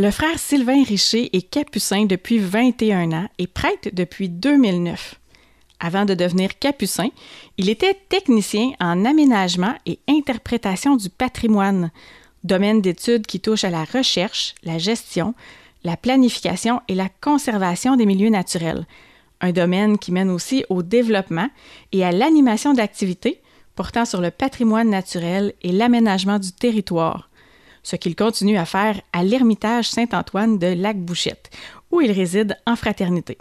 Le frère Sylvain Richer est capucin depuis 21 ans et prêtre depuis 2009. Avant de devenir capucin, il était technicien en aménagement et interprétation du patrimoine, domaine d'études qui touche à la recherche, la gestion, la planification et la conservation des milieux naturels, un domaine qui mène aussi au développement et à l'animation d'activités portant sur le patrimoine naturel et l'aménagement du territoire, ce qu'il continue à faire à l'Ermitage Saint-Antoine de Lac-Bouchette, où il réside en fraternité.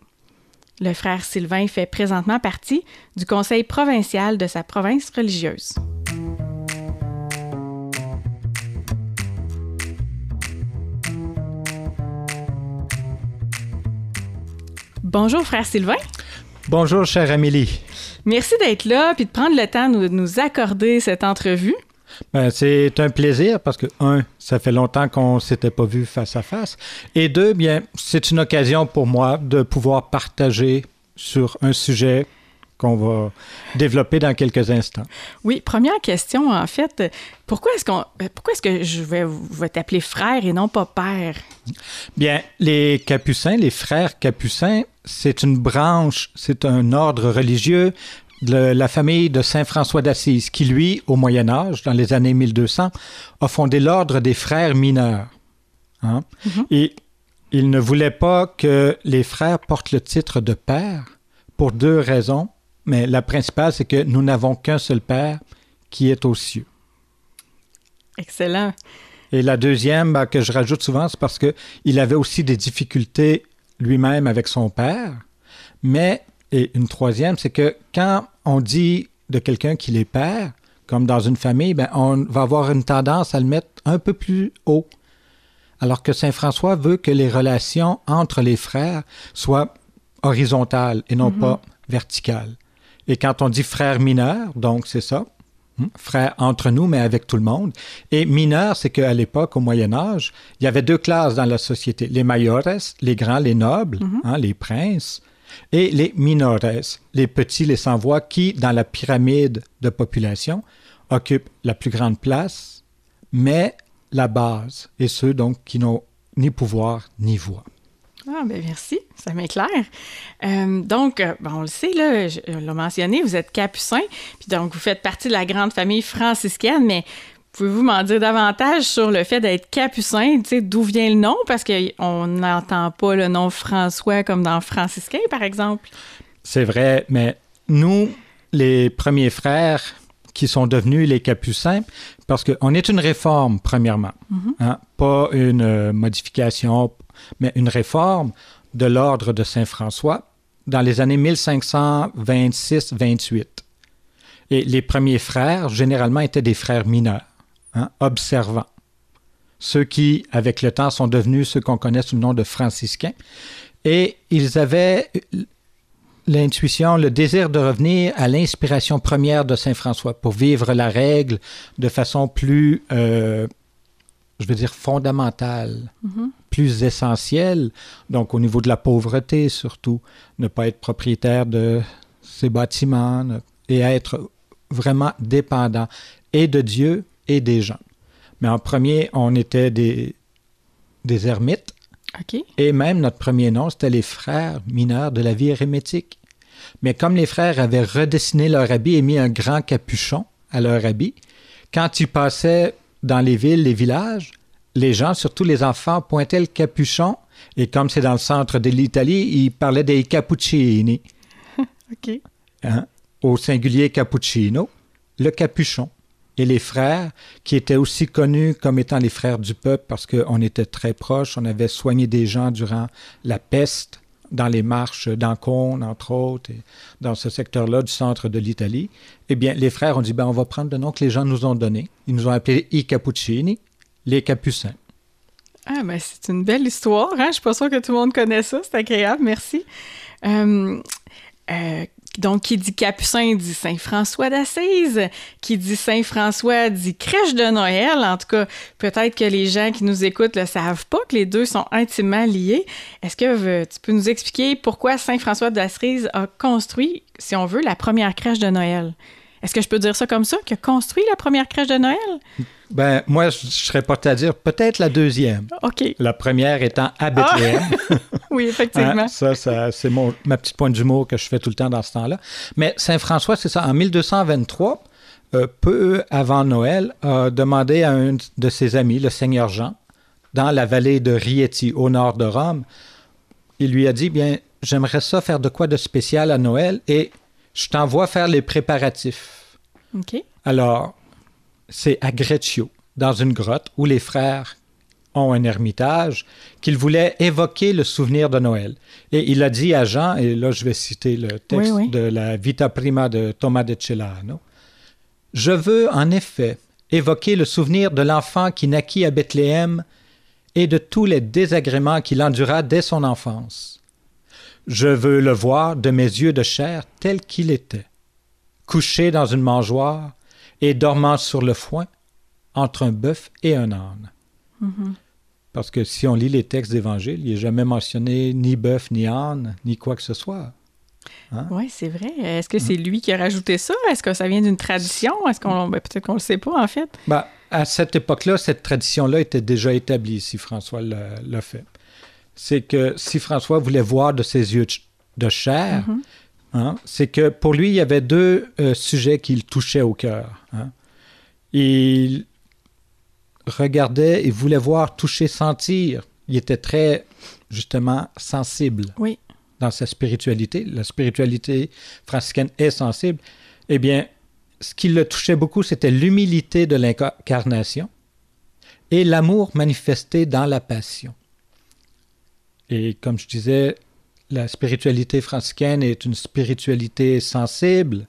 Le frère Sylvain fait présentement partie du conseil provincial de sa province religieuse. Bonjour, frère Sylvain. Bonjour, chère Amélie. Merci d'être là et de prendre le temps de nous accorder cette entrevue. Ben, c'est un plaisir parce que, un, ça fait longtemps qu'on ne s'était pas vu face à face. Et deux, bien, c'est une occasion pour moi de pouvoir partager sur un sujet qu'on va développer dans quelques instants. Oui, première question, en fait, pourquoi est-ce qu'on, pourquoi est-ce que je vais, vais t'appeler frère et non pas père? Bien, les capucins, les frères capucins, c'est une branche, c'est un ordre religieux de la famille de Saint François d'Assise, qui lui, au Moyen Âge, dans les années 1200, a fondé l'ordre des frères mineurs. Hein? Mm-hmm. Et il ne voulait pas que les frères portent le titre de père pour deux raisons mais la principale, c'est que nous n'avons qu'un seul Père qui est aux cieux. Excellent. Et la deuxième ben, que je rajoute souvent, c'est parce qu'il avait aussi des difficultés lui-même avec son père. Mais, et une troisième, c'est que quand on dit de quelqu'un qu'il est père, comme dans une famille, ben, on va avoir une tendance à le mettre un peu plus haut. Alors que Saint François veut que les relations entre les frères soient horizontales et non mm-hmm. pas verticales. Et quand on dit frère mineur, donc c'est ça, hmm, frère entre nous, mais avec tout le monde. Et mineur, c'est qu'à l'époque, au Moyen Âge, il y avait deux classes dans la société. Les mayores, les grands, les nobles, mhm. hein, les princes, et les minores, les petits, les sans-voix, qui, dans la pyramide de population, occupent la plus grande place, mais la base, et ceux donc qui n'ont ni pouvoir ni voix. Ah, ben merci, ça m'éclaire. Euh, donc, euh, bon, on le sait, là, je l'ai mentionné, vous êtes capucin, puis donc vous faites partie de la grande famille franciscaine, mais pouvez-vous m'en dire davantage sur le fait d'être capucin, d'où vient le nom? Parce qu'on n'entend pas le nom François comme dans franciscain, par exemple. C'est vrai, mais nous, les premiers frères qui sont devenus les capucins, parce qu'on est une réforme, premièrement, mm-hmm. hein, pas une euh, modification, mais une réforme de l'ordre de Saint-François dans les années 1526-28. Et les premiers frères, généralement, étaient des frères mineurs, hein, observants. Ceux qui, avec le temps, sont devenus ceux qu'on connaît sous le nom de franciscains. Et ils avaient l'intuition, le désir de revenir à l'inspiration première de Saint François pour vivre la règle de façon plus, euh, je veux dire, fondamentale, mm-hmm. plus essentielle. Donc au niveau de la pauvreté surtout, ne pas être propriétaire de ses bâtiments et être vraiment dépendant et de Dieu et des gens. Mais en premier, on était des, des ermites et même notre premier nom, c'était les frères mineurs de la vie hérémétique. Mais comme les frères avaient redessiné leur habit et mis un grand capuchon à leur habit, quand ils passaient dans les villes, les villages, les gens, surtout les enfants, pointaient le capuchon et comme c'est dans le centre de l'Italie, ils parlaient des cappuccini. OK. Hein? Au singulier cappuccino, le capuchon et les frères, qui étaient aussi connus comme étant les frères du peuple parce qu'on était très proches, on avait soigné des gens durant la peste dans les marches d'Ancône, entre autres, et dans ce secteur-là du centre de l'Italie. Eh bien, les frères ont dit, ben, on va prendre le nom que les gens nous ont donné. Ils nous ont appelés i Cappuccini, les Capucins. Ah, ben, c'est une belle histoire. Hein? Je suis pas sûre que tout le monde connaît ça. C'est agréable, merci. Euh, euh, donc, qui dit Capucin dit Saint François d'Assise, qui dit Saint François dit crèche de Noël. En tout cas, peut-être que les gens qui nous écoutent ne savent pas que les deux sont intimement liés. Est-ce que tu peux nous expliquer pourquoi Saint François d'Assise a construit, si on veut, la première crèche de Noël? Est-ce que je peux dire ça comme ça, qu'il construit la première crèche de Noël? Ben, moi, je serais porté à dire peut-être la deuxième. OK. La première étant à Bethléem. oui, effectivement. Hein, ça, ça c'est mon, ma petite pointe d'humour que je fais tout le temps dans ce temps-là. Mais Saint François, c'est ça. En 1223, euh, peu avant Noël, a demandé à un de ses amis, le Seigneur Jean, dans la vallée de Rieti, au nord de Rome, il lui a dit, bien, j'aimerais ça faire de quoi de spécial à Noël et je t'envoie faire les préparatifs. OK. Alors, c'est à Greccio, dans une grotte où les frères ont un ermitage, qu'il voulait évoquer le souvenir de Noël. Et il a dit à Jean, et là je vais citer le texte Oui, oui. de la Vita Prima de Thomas de Celano, Je veux en effet évoquer le souvenir de l'enfant qui naquit à Bethléem et de tous les désagréments qu'il endura dès son enfance. Je veux le voir de mes yeux de chair tel qu'il était, couché dans une mangeoire et dormant sur le foin entre un bœuf et un âne. Parce que si on lit les textes d'évangile, il n'est jamais mentionné ni bœuf, ni âne, ni quoi que ce soit. Oui, c'est vrai. Est-ce que c'est lui qui a rajouté ça? Est-ce que ça vient d'une tradition? Est-ce qu'on ben, peut-être qu'on le sait pas en fait? Ben, à cette époque-là, cette tradition-là était déjà établie, si François l'a fait. C'est que si François voulait voir de ses yeux de ch- de chair, hein, c'est que pour lui, il y avait deux euh, sujets qui le touchaient au cœur. hein. Il regardait, il voulait voir, toucher, sentir. Il était très, justement, sensible Oui. dans sa spiritualité. La spiritualité franciscaine est sensible. Eh bien, ce qui le touchait beaucoup, c'était l'humilité de l'incarnation et l'amour manifesté dans la passion. Et comme je disais, la spiritualité franciscaine est une spiritualité sensible.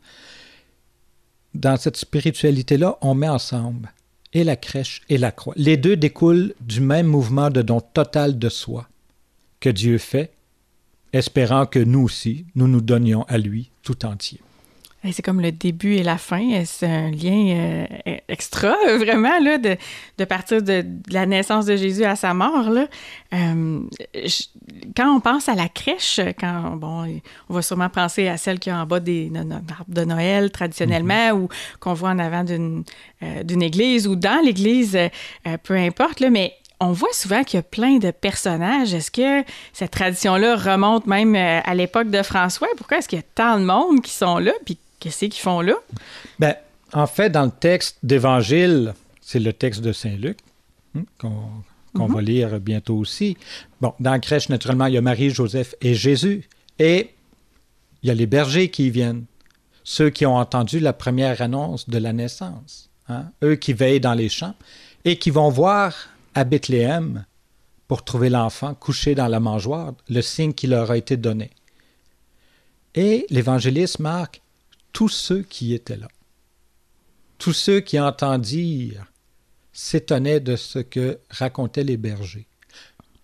Dans cette spiritualité-là, on met ensemble et la crèche et la croix. Les deux découlent du même mouvement de don total de soi que Dieu fait espérant que nous aussi, nous nous donnions à lui tout entier. Hey, C'est comme le début et la fin. Euh, C'est un lien euh, extra, euh, vraiment, là, de, de partir de, de la naissance de Jésus à sa mort. Là. Euh, je- quand on pense à la crèche, quand bon, on va sûrement penser à celle qui est en bas des arbres de Noël traditionnellement ou qu'on voit en avant d'une euh, église ou dans l'église, peu importe, là, mais on voit souvent qu'il y a plein de personnages. Est-ce que cette tradition-là remonte même à l'époque de François? Pourquoi est-ce qu'il y a tant de monde qui sont là? Puis qu'est-ce qu'ils font là? Ben, en fait, dans le texte d'Évangile, c'est le texte de Saint Luc, hein, qu'on qu'on va lire bientôt aussi. Bon, dans la crèche, naturellement, il y a Marie, Joseph et Jésus. Et il y a les bergers qui y viennent, ceux qui ont entendu la première annonce de la naissance, hein, eux qui veillent dans les champs et qui vont voir à Bethléem, pour trouver l'enfant couché dans la mangeoire, le signe qui leur a été donné. Et l'évangéliste marque tous ceux qui étaient là. Tous ceux qui entendirent s'étonnaient de ce que racontaient les bergers.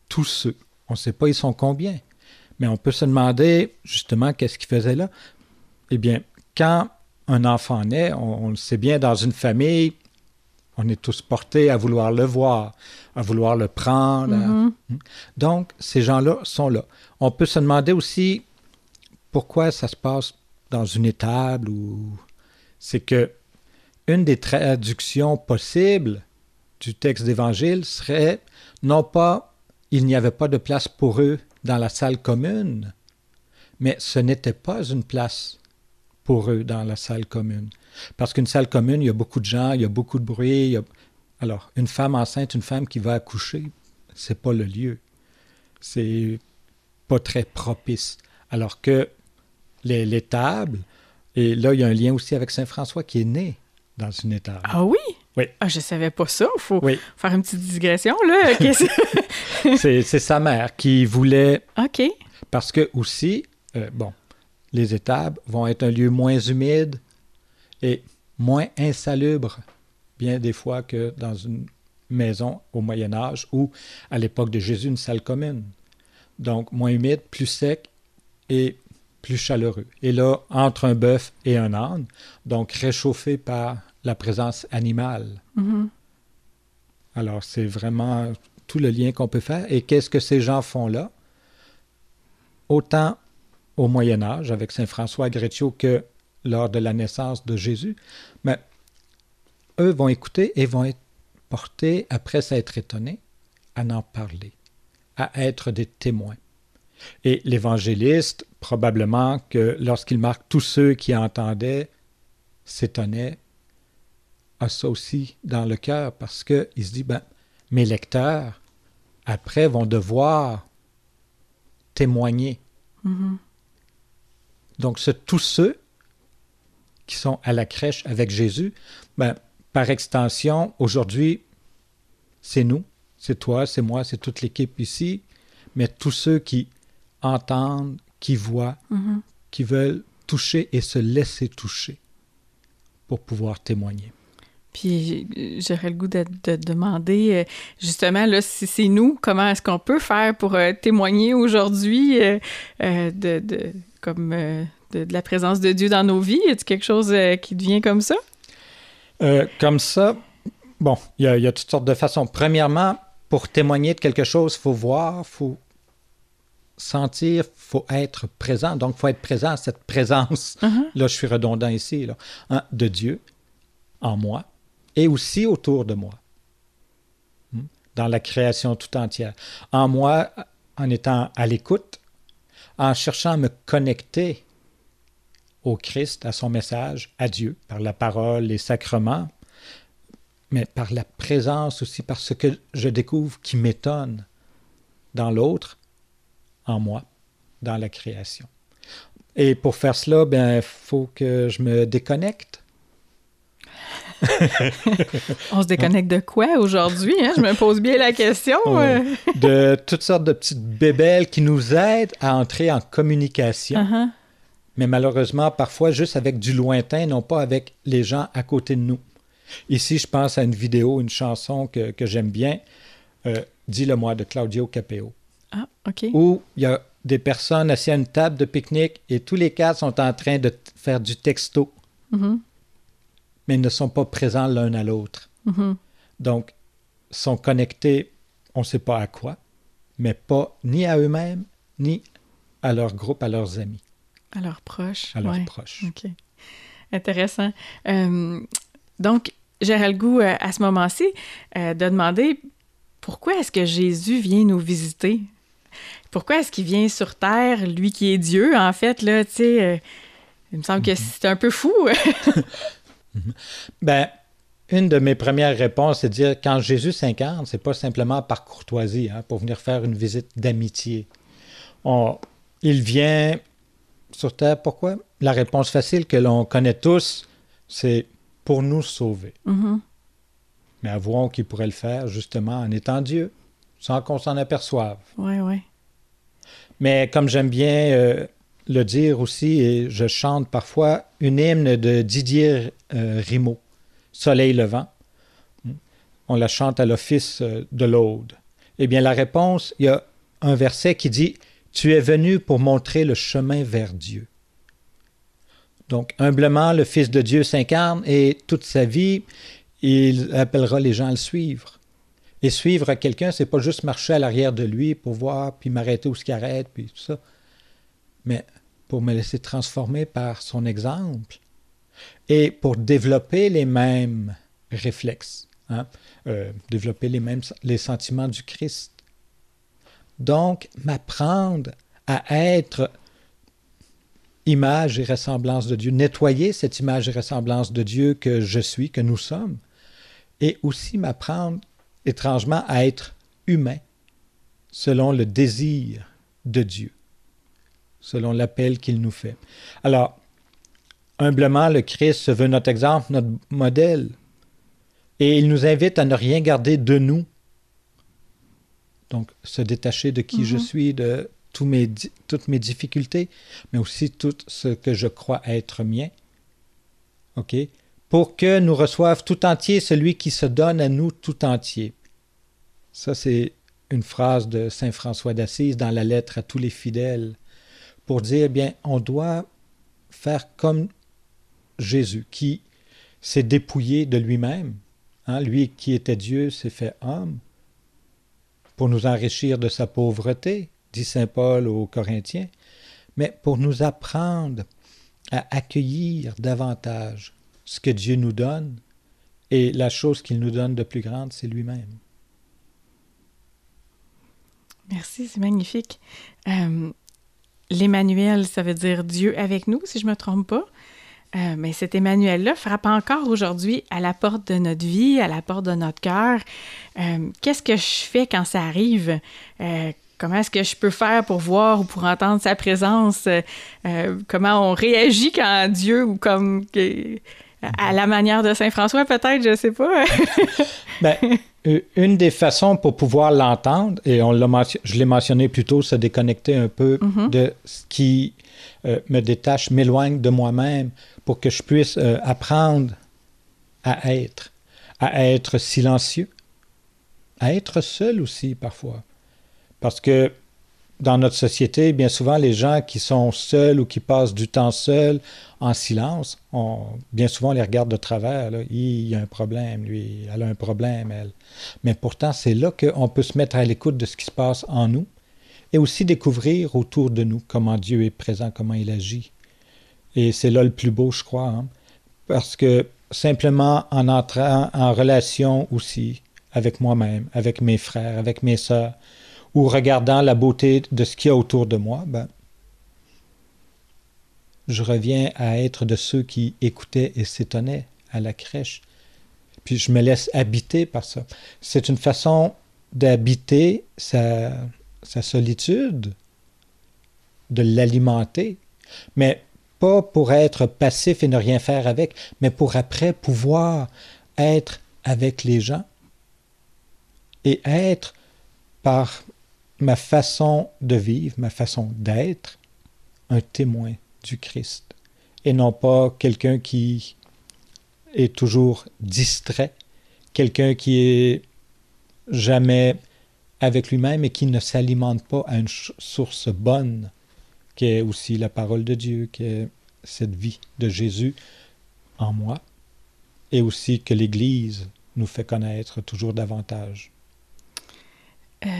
Tous ceux. On ne sait pas ils sont combien, mais on peut se demander justement qu'est-ce qu'ils faisaient là. Eh bien, quand un enfant naît, on, on le sait bien, dans une famille, on est tous portés à vouloir le voir, à vouloir le prendre. à- Donc, ces gens-là sont là. On peut se demander aussi pourquoi ça se passe dans une étable ou c'est que une des traductions possibles du texte d'évangile serait non pas il n'y avait pas de place pour eux dans la salle commune, mais ce n'était pas une place pour eux dans la salle commune. Parce qu'une salle commune, il y a beaucoup de gens, il y a beaucoup de bruit. y a- Alors, une femme enceinte, une femme qui va accoucher, c'est pas le lieu. C'est pas très propice. Alors que les, les tables, et là, il y a un lien aussi avec Saint François qui est né dans une étable. Ah oui? Oui. Ah, je savais pas ça. Faut Oui, faire une petite digression, là. C'est sa mère qui voulait OK. Parce que aussi, euh, bon, les étables vont être un lieu moins humide et moins insalubre, bien des fois que dans une maison au Moyen Âge ou à l'époque de Jésus, une salle commune. Donc moins humide, plus sec et plus chaleureux. Et là, entre un bœuf et un âne, donc réchauffé par la présence animale. Mhm. Alors, c'est vraiment tout le lien qu'on peut faire. Et qu'est-ce que ces gens font là? Autant au Moyen Âge, avec Saint François Greccio, que lors de la naissance de Jésus, mais eux vont écouter et vont être porté, après s'être étonné, à en parler, à être des témoins. Et l'évangéliste, probablement que lorsqu'il marque tous ceux qui entendaient, s'étonnaient, a ça aussi dans le cœur parce qu'il se dit, ben, mes lecteurs, après, vont devoir témoigner. Mm-hmm. Donc, c'est tous ceux qui sont à la crèche avec Jésus, ben, par extension, aujourd'hui, c'est nous, c'est toi, c'est moi, c'est toute l'équipe ici, mais tous ceux qui entendent, qui voient, Mhm. qui veulent toucher et se laisser toucher pour pouvoir témoigner. Puis j'aurais le goût de, de demander euh, justement là si c'est nous, comment est-ce qu'on peut faire pour euh, témoigner aujourd'hui euh, euh, de, de- comme de, de la présence de Dieu dans nos vies? Y a quelque chose qui devient comme ça? Comme ça, bon, il y, y a toutes sortes de façons. Premièrement, pour témoigner de quelque chose, il faut voir, il faut sentir, il faut être présent. Donc, il faut être présent à cette présence. Mhm. Là, je suis redondant ici, là, hein, de Dieu en moi et aussi autour de moi, Hmm? dans la création tout entière. En moi, en étant à l'écoute, en cherchant à me connecter au Christ, à son message, à Dieu, par la parole, les sacrements, mais par la présence aussi, par ce que je découvre qui m'étonne dans l'autre, en moi, dans la création. Et pour faire cela, ben, il faut que je me déconnecte. On se déconnecte de quoi aujourd'hui hein? Je me pose bien la question. Ouais. euh. de toutes sortes de petites bébelles qui nous aident à entrer en communication, Uh-huh. mais malheureusement parfois juste avec du lointain, non pas avec les gens à côté de nous. Ici, je pense à une vidéo, une chanson que, que j'aime bien, euh, Dis-le-moi de Claudio Capeo, Ah, OK. où il y a des personnes assises à une table de pique-nique et tous les quatre sont en train de faire du texto, Mhm. mais ne sont pas présents l'un à l'autre. Mhm. Donc, sont connectés, on ne sait pas à quoi, mais pas ni à eux-mêmes, ni à leur groupe, à leurs amis, À leurs proches. à leurs ouais. proches. OK. Intéressant. Euh, donc, j'aurais le goût à ce moment-ci euh, de demander pourquoi est-ce que Jésus vient nous visiter? Pourquoi est-ce qu'il vient sur Terre, lui qui est Dieu, en fait, là, tu sais, euh, il me semble que c'est un peu fou. Ben, une de mes premières réponses, c'est de dire quand Jésus s'incarne, c'est pas simplement par courtoisie, hein, pour venir faire une visite d'amitié. Il vient sur Terre, pourquoi? La réponse facile que l'on connaît tous, c'est pour nous sauver. Mhm. Mais avouons qu'il pourrait le faire justement en étant Dieu, sans qu'on s'en aperçoive. Ouais, ouais. Mais comme j'aime bien euh, le dire aussi, et je chante parfois une hymne de Didier euh, Rimaud, Soleil levant. On la chante à l'office euh, de l'Aude. Eh bien, la réponse, il y a un verset qui dit Tu es venu pour montrer le chemin vers Dieu. Donc, humblement, le Fils de Dieu s'incarne et toute sa vie, il appellera les gens à le suivre. Et suivre quelqu'un, c'est pas juste marcher à l'arrière de lui pour voir, puis m'arrêter où ce qu'il arrête, puis tout ça. Mais pour me laisser transformer par son exemple et pour développer les mêmes réflexes, hein, euh, développer les mêmes les sentiments du Christ. Donc, m'apprendre à être image et ressemblance de Dieu, nettoyer cette image et ressemblance de Dieu que je suis, que nous sommes, et aussi m'apprendre étrangement à être humain selon le désir de Dieu, selon l'appel qu'il nous fait. Alors, humblement, le Christ se veut notre exemple, notre modèle, et il nous invite à ne rien garder de nous. Donc, se détacher de qui je Mhm. suis, de tous mes, toutes mes difficultés, mais aussi tout ce que je crois être mien. OK? Pour que nous reçoive tout entier celui qui se donne à nous tout entier. Ça, c'est une phrase de Saint François d'Assise dans la lettre à tous les fidèles pour dire, bien, on doit faire comme Jésus qui s'est dépouillé de lui-même. Hein, lui qui était Dieu s'est fait homme pour nous enrichir de sa pauvreté, dit Saint Paul aux Corinthiens, mais pour nous apprendre à accueillir davantage ce que Dieu nous donne Et la chose qu'il nous donne de plus grande, c'est lui-même. Merci, c'est magnifique. Euh, L'Emmanuel, ça veut dire Dieu avec nous, si je ne me trompe pas. Euh, mais cet Emmanuel-là frappe encore aujourd'hui à la porte de notre vie, à la porte de notre cœur. Euh, qu'est-ce que je fais quand ça arrive? Comment est-ce que je peux faire pour voir ou pour entendre sa présence? comment on réagit quand Dieu ou comme à la manière de Saint François, peut-être, je ne sais pas. ben, une des façons pour pouvoir l'entendre, et on je l'ai mentionné plus tôt, se déconnecter un peu mm-hmm. de ce qui me détache, m'éloigne de moi-même pour que je puisse euh, apprendre à être, à être silencieux, à être seul aussi parfois. Parce que dans notre société, bien souvent, les gens qui sont seuls ou qui passent du temps seuls en silence, bien souvent, on les regarde de travers. Il y a un problème, lui, elle a un problème, elle. Mais pourtant, c'est là qu'on peut se mettre à l'écoute de ce qui se passe en nous et aussi découvrir autour de nous comment Dieu est présent, comment il agit. Et c'est là le plus beau, je crois, hein. parce que simplement en entrant en relation aussi avec moi-même, avec mes frères, avec mes sœurs, ou regardant la beauté de ce qu'il y a autour de moi, ben, je reviens à être de ceux qui écoutaient et s'étonnaient à la crèche. Puis je me laisse habiter par ça. C'est une façon d'habiter sa, sa solitude, de l'alimenter. Mais pas pour être passif et ne rien faire avec, mais pour après pouvoir être avec les gens et être par ma façon de vivre, ma façon d'être, un témoin du Christ et non pas quelqu'un qui est toujours distrait, quelqu'un qui est jamais avec lui-même et qui ne s'alimente pas à une source bonne qui est aussi la parole de Dieu, qui est cette vie de Jésus en moi, et aussi que l'Église nous fait connaître toujours davantage. Euh,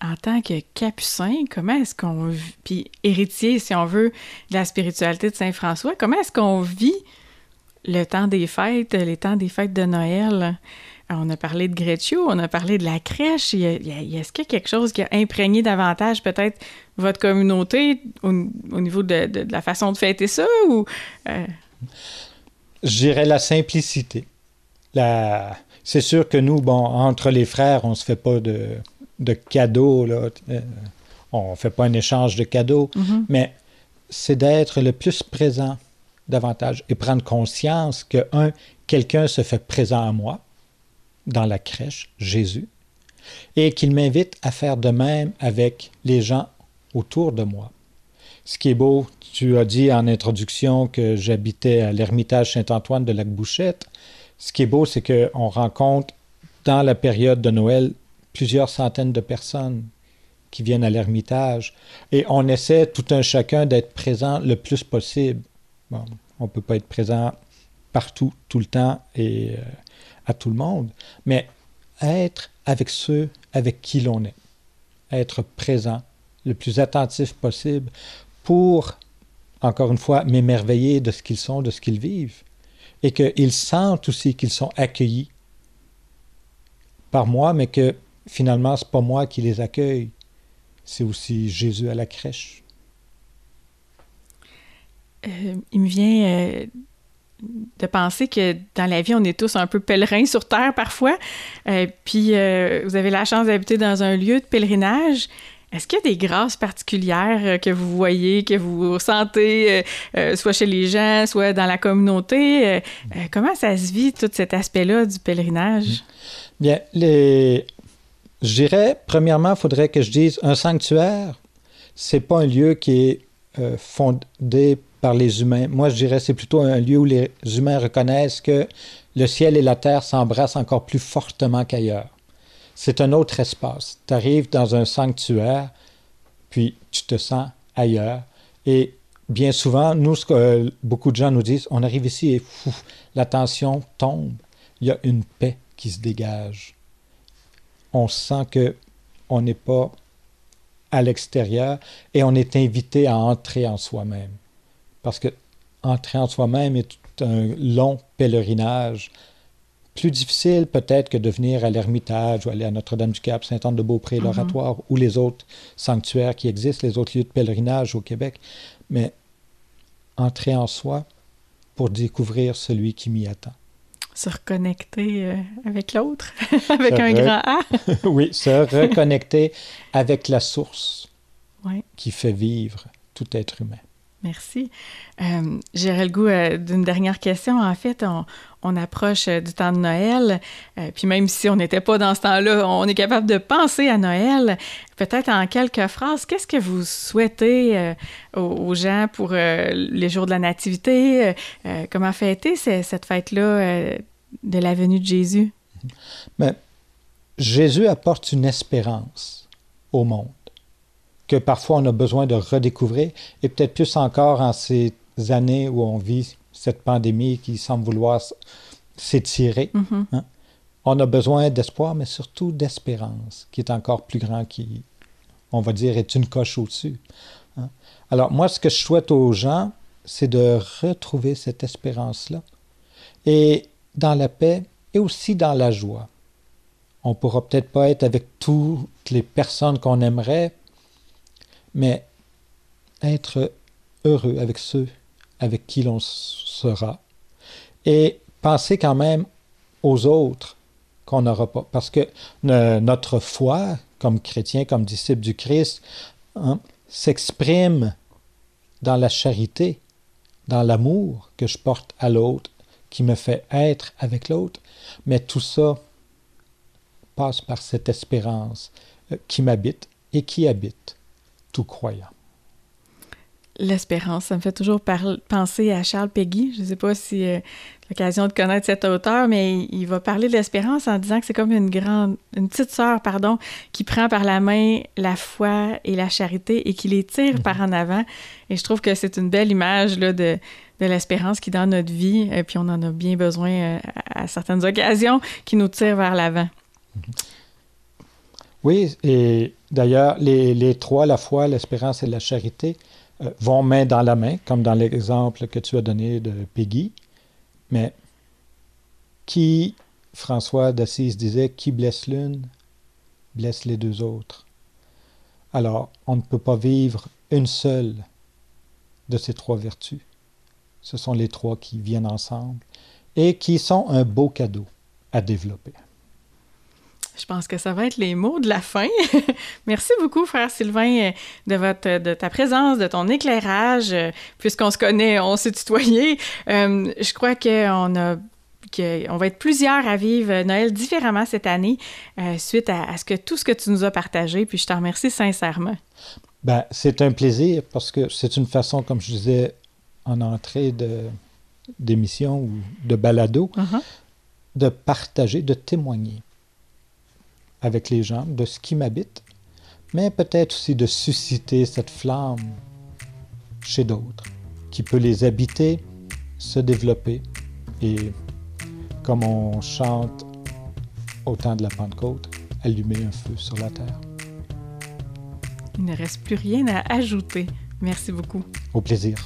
en tant que capucin, comment est-ce qu'on puis héritier, si on veut, de la spiritualité de Saint François, comment est-ce qu'on vit le temps des fêtes, les temps des fêtes de Noël? on a parlé de Greccio, on a parlé de la crèche. Est-ce qu'il y a quelque chose qui a imprégné davantage peut-être votre communauté au, niveau de, la façon de fêter ça? Ou, euh? Je dirais la simplicité. La... C'est sûr que nous, bon, entre les frères, on se fait pas de, cadeaux. Là. Euh, on ne fait pas un échange de cadeaux. Mm-hmm. Mais c'est d'être le plus présent davantage et prendre conscience que, un, quelqu'un se fait présent à moi dans la crèche, Jésus, et qu'il m'invite à faire de même avec les gens autour de moi. Ce qui est beau, tu as dit en introduction que j'habitais à l'ermitage Saint-Antoine de Lac-Bouchette. Ce qui est beau, c'est qu'on rencontre dans la période de Noël plusieurs centaines de personnes qui viennent à l'ermitage et on essaie tout un chacun d'être présent le plus possible. on ne peut pas être présent partout, tout le temps et euh, à tout le monde, mais être avec ceux avec qui l'on est, être présent le plus attentif possible pour, encore une fois, m'émerveiller de ce qu'ils sont, de ce qu'ils vivent, et qu'ils sentent aussi qu'ils sont accueillis par moi, mais que finalement, ce n'est pas moi qui les accueille, c'est aussi Jésus à la crèche. Euh, il me vient euh, de penser que dans la vie, on est tous un peu pèlerins sur Terre parfois. Euh, puis vous avez la chance d'habiter dans un lieu de pèlerinage. Est-ce qu'il y a des grâces particulières que vous voyez, que vous sentez, soit chez les gens, soit dans la communauté? comment ça se vit, tout cet aspect-là du pèlerinage? Bien, les... je dirais, premièrement, il faudrait que je dise, un sanctuaire, c'est pas un lieu qui est fondé par les humains. Moi, je dirais c'est plutôt un lieu où les humains reconnaissent que le ciel et la terre s'embrassent encore plus fortement qu'ailleurs. C'est un autre espace. Tu arrives dans un sanctuaire, puis tu te sens ailleurs. Et bien souvent, nous, que beaucoup de gens nous disent, on arrive ici et fou, la tension tombe. Il y a une paix qui se dégage. On sent que on n'est pas à l'extérieur et on est invité à entrer en soi-même. Parce que entrer en soi-même est un long pèlerinage. plus difficile peut-être que de venir à l'Ermitage ou aller à Notre-Dame-du-Cap, Saint-Anne-de-Beaupré, l'Oratoire ou les autres sanctuaires qui existent, les autres lieux de pèlerinage au Québec. Mais entrer en soi pour découvrir celui qui m'y attend. Se reconnecter euh, avec l'autre, avec un grand A. oui, se reconnecter avec la source qui fait vivre tout être humain. Merci. Euh, J'aurais le goût euh, d'une dernière question. En fait, on, approche euh, du temps de Noël, puis même si on n'était pas dans ce temps-là, on est capable de penser à Noël. Peut-être en quelques phrases, qu'est-ce que vous souhaitez aux, gens pour les jours de la Nativité? comment fêter cette fête-là de la venue de Jésus? Mais Jésus apporte une espérance au monde que parfois on a besoin de redécouvrir, et peut-être plus encore en ces années où on vit cette pandémie qui semble vouloir s'étirer. Mm-hmm. Hein. On a besoin d'espoir, mais surtout d'espérance, qui est encore plus grand, qui, on va dire, est une coche au-dessus. Hein. Alors moi, ce que je souhaite aux gens, c'est de retrouver cette espérance-là, et dans la paix, et aussi dans la joie. On pourra peut-être pas être avec toutes les personnes qu'on aimerait, mais être heureux avec ceux avec qui l'on sera et penser quand même aux autres qu'on n'aura pas. Parce que notre foi, comme chrétien, comme disciple du Christ, hein, s'exprime dans la charité, dans l'amour que je porte à l'autre, qui me fait être avec l'autre. Mais tout ça passe par cette espérance euh, qui m'habite et qui habite tout croyant. L'espérance, ça me fait toujours penser à Charles Peggy. Je ne sais pas si euh, l'occasion de connaître cet auteur, mais il, va parler de l'espérance en disant que c'est comme une grande, une petite sœur, pardon, qui prend par la main la foi et la charité et qui les tire mhm. par en avant. Et je trouve que c'est une belle image là, de, de l'espérance qui dans notre vie, et puis on en a bien besoin euh, à, certaines occasions, qui nous tire vers l'avant. Mhm. Oui, et d'ailleurs, les, trois, la foi, l'espérance et la charité, euh, vont main dans la main, comme dans l'exemple que tu as donné de Peggy. Mais qui, François d'Assise disait, qui blesse l'une, blesse les deux autres. Alors, on ne peut pas vivre une seule de ces trois vertus. Ce sont les trois qui viennent ensemble et qui sont un beau cadeau à développer. Je pense que ça va être les mots de la fin. Merci beaucoup, frère Sylvain, de, votre, de ta présence, de ton éclairage. Puisqu'on se connaît, on s'est tutoyé. Euh, je crois qu'on a on va être plusieurs à vivre Noël différemment cette année euh, suite à, ce que tout ce que tu nous as partagé. Puis je te remercie sincèrement. Ben, c'est un plaisir parce que c'est une façon, comme je disais en entrée d'émission ou de balado, uh-huh. de partager, de témoigner avec les gens de ce qui m'habite, mais peut-être aussi de susciter cette flamme chez d'autres, qui peut les habiter, se développer et, comme on chante au temps de la Pentecôte, allumer un feu sur la terre. Il ne reste plus rien à ajouter. Merci beaucoup. Au plaisir.